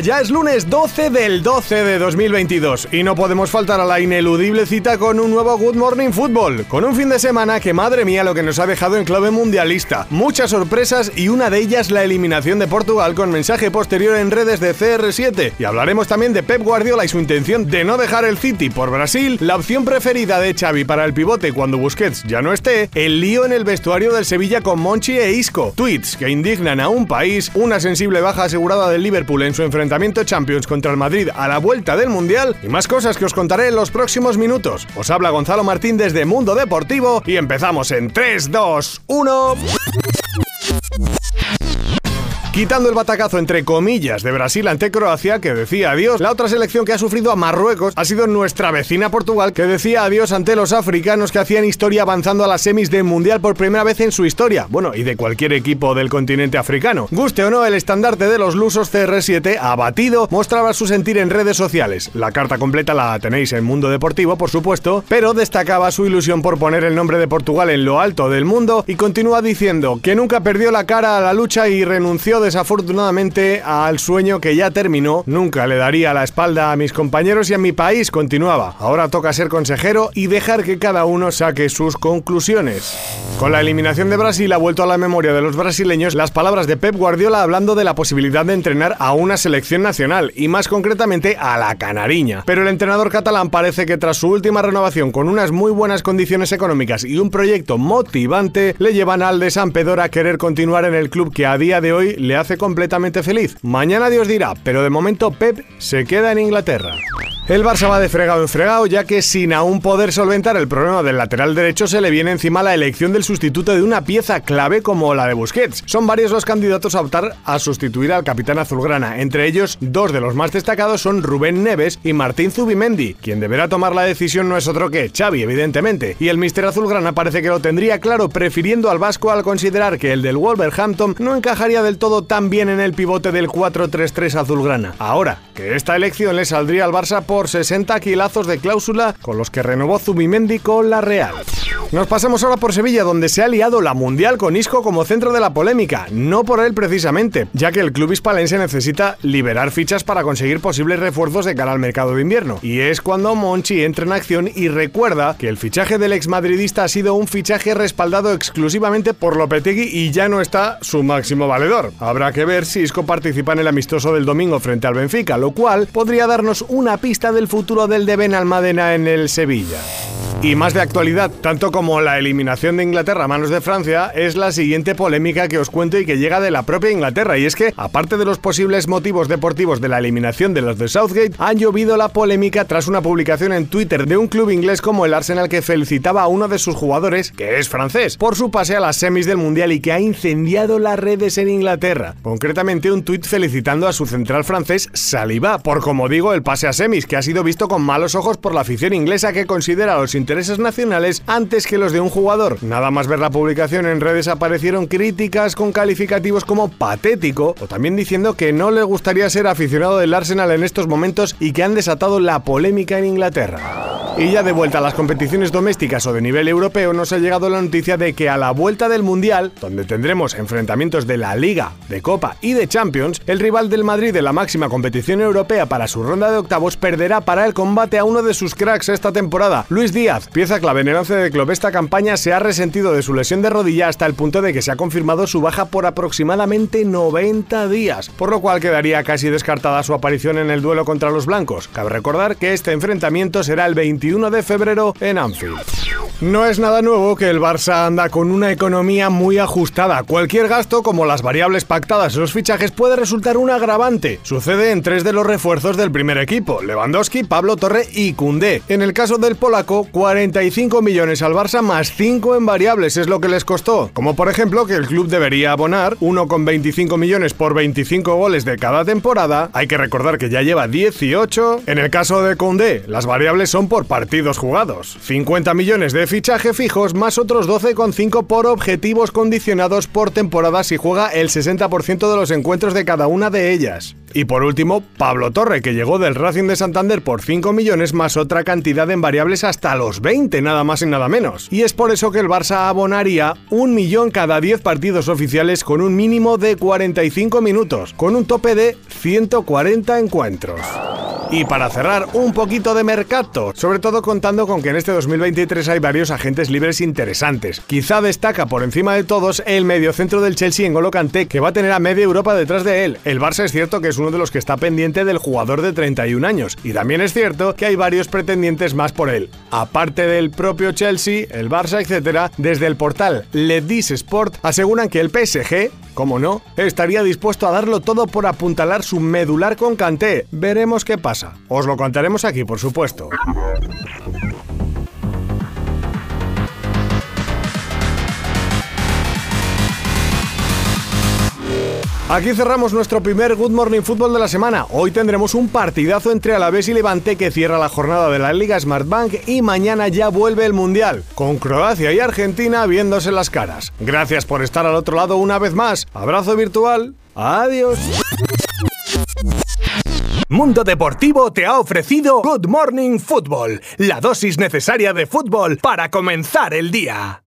ya es lunes 12 del 12 de 2022 y no podemos faltar a la ineludible cita con un nuevo Good Morning Football, con un fin de semana que madre mía lo que nos ha dejado en clave mundialista. Muchas sorpresas y una de ellas la eliminación de Portugal con mensaje posterior en redes de CR7. Y hablaremos también de Pep Guardiola y su intención de no dejar el City por Brasil, la opción preferida de Xavi para el pivote cuando Busquets ya no esté, el lío en el vestuario del Sevilla con Monchi e Isco, tweets que indignan a un país, una sensible baja asegurada del Liverpool en su enfrentamiento Champions contra el Madrid a la vuelta del Mundial y más cosas que os contaré en los próximos minutos. Os habla Gonzalo Martín desde Mundo Deportivo y empezamos en 3, 2, 1. Quitando el batacazo entre comillas de Brasil ante Croacia, que decía adiós, la otra selección que ha sufrido a Marruecos ha sido nuestra vecina Portugal, que decía adiós ante los africanos que hacían historia avanzando a las semis del Mundial por primera vez en su historia. Bueno, y de cualquier equipo del continente africano. Guste o no, el estandarte de los lusos CR7, abatido, mostraba su sentir en redes sociales. La carta completa la tenéis en Mundo Deportivo, por supuesto, pero destacaba su ilusión por poner el nombre de Portugal en lo alto del mundo y continúa diciendo que nunca perdió la cara a la lucha y renunció desafortunadamente al sueño que ya terminó. Nunca le daría la espalda a mis compañeros y a mi país, continuaba. Ahora toca ser consejero y dejar que cada uno saque sus conclusiones. Con la eliminación de Brasil ha vuelto a la memoria de los brasileños las palabras de Pep Guardiola hablando de la posibilidad de entrenar a una selección nacional y más concretamente a la canariña. Pero el entrenador catalán parece que tras su última renovación con unas muy buenas condiciones económicas y un proyecto motivante le llevan al de San Pedro a querer continuar en el club que a día de hoy le hace completamente feliz. Mañana Dios dirá, pero de momento Pep se queda en Inglaterra. El Barça va de fregado en fregado, ya que sin aún poder solventar el problema del lateral derecho, se le viene encima la elección del sustituto de una pieza clave como la de Busquets. Son varios los candidatos a optar a sustituir al capitán azulgrana. Entre ellos, dos de los más destacados son Rubén Neves y Martín Zubimendi. Quien deberá tomar la decisión no es otro que Xavi, evidentemente. Y el mister azulgrana parece que lo tendría claro, prefiriendo al vasco al considerar que el del Wolverhampton no encajaría del todo tan bien en el pivote del 4-3-3 azulgrana. Ahora, que esta elección le saldría al Barça por 60 kilazos de cláusula con los que renovó Zubimendi con la Real. Nos pasamos ahora por Sevilla, donde se ha liado la Mundial con Isco como centro de la polémica, no por él precisamente, ya que el club hispalense necesita liberar fichas para conseguir posibles refuerzos de cara al mercado de invierno. Y es cuando Monchi entra en acción y recuerda que el fichaje del exmadridista ha sido un fichaje respaldado exclusivamente por Lopetegui y ya no está su máximo valedor. Habrá que ver si Isco participa en el amistoso del domingo frente al Benfica, lo cual podría darnos una pista del futuro del de Ben Almadena en el Sevilla. Y más de actualidad, tanto como la eliminación de Inglaterra a manos de Francia, es la siguiente polémica que os cuento y que llega de la propia Inglaterra. Y es que, aparte de los posibles motivos deportivos de la eliminación de los de Southgate, ha llovido la polémica tras una publicación en Twitter de un club inglés como el Arsenal que felicitaba a uno de sus jugadores, que es francés, por su pase a las semis del Mundial y que ha incendiado las redes en Inglaterra. Concretamente un tuit felicitando a su central francés Saliba por, como digo, el pase a semis, que ha sido visto con malos ojos por la afición inglesa que considera los intereses nacionales antes que los de un jugador. Nada más ver la publicación en redes aparecieron críticas con calificativos como patético o también diciendo que no le gustaría ser aficionado del Arsenal en estos momentos y que han desatado la polémica en Inglaterra. Y ya de vuelta a las competiciones domésticas o de nivel europeo nos ha llegado la noticia de que a la vuelta del Mundial, donde tendremos enfrentamientos de la Liga, de Copa y de Champions, el rival del Madrid de la máxima competición europea para su ronda de octavos perderá para el combate a uno de sus cracks esta temporada, Luis Díaz, pieza clave en el once de club. Esta campaña se ha resentido de su lesión de rodilla hasta el punto de que se ha confirmado su baja por aproximadamente 90 días, por lo cual quedaría casi descartada su aparición en el duelo contra los blancos. Cabe recordar que este enfrentamiento será el 20 21 de febrero en Anfield. No es nada nuevo que el Barça anda con una economía muy ajustada. Cualquier gasto, como las variables pactadas en los fichajes, puede resultar un agravante. Sucede en tres de los refuerzos del primer equipo, Lewandowski, Pablo Torre y Koundé. En el caso del polaco, 45 millones al Barça más 5 en variables es lo que les costó. Como por ejemplo que el club debería abonar 1,25 millones por 25 goles de cada temporada. Hay que recordar que ya lleva 18. En el caso de Koundé, las variables son por partidos jugados. 50 millones de fichaje fijos más otros 12,5 por objetivos condicionados por temporada si juega el 60% de los encuentros de cada una de ellas. Y por último, Pablo Torre, que llegó del Racing de Santander por 5 millones más otra cantidad en variables hasta los 20, nada más y nada menos. Y es por eso que el Barça abonaría un millón cada 10 partidos oficiales con un mínimo de 45 minutos, con un tope de 140 encuentros. Y para cerrar, un poquito de mercado, sobre todo contando con que en este 2023 hay varios agentes libres interesantes. Quizá destaca por encima de todos el mediocentro del Chelsea en Golo Kanté, que va a tener a media Europa detrás de él. El Barça es cierto que es uno de los que está pendiente del jugador de 31 años, y también es cierto que hay varios pretendientes más por él. Aparte del propio Chelsea, el Barça, etc., desde el portal Ledis Sport aseguran que el PSG como no, estaría dispuesto a darlo todo por apuntalar su medular con Kanté. Veremos qué pasa. Os lo contaremos aquí, por supuesto. Aquí cerramos nuestro primer Good Morning Football de la semana. Hoy tendremos un partidazo entre Alavés y Levante que cierra la jornada de la Liga Smartbank y mañana ya vuelve el Mundial, con Croacia y Argentina viéndose las caras. Gracias por estar al otro lado una vez más. Abrazo virtual. Adiós. Mundo Deportivo te ha ofrecido Good Morning Football, la dosis necesaria de fútbol para comenzar el día.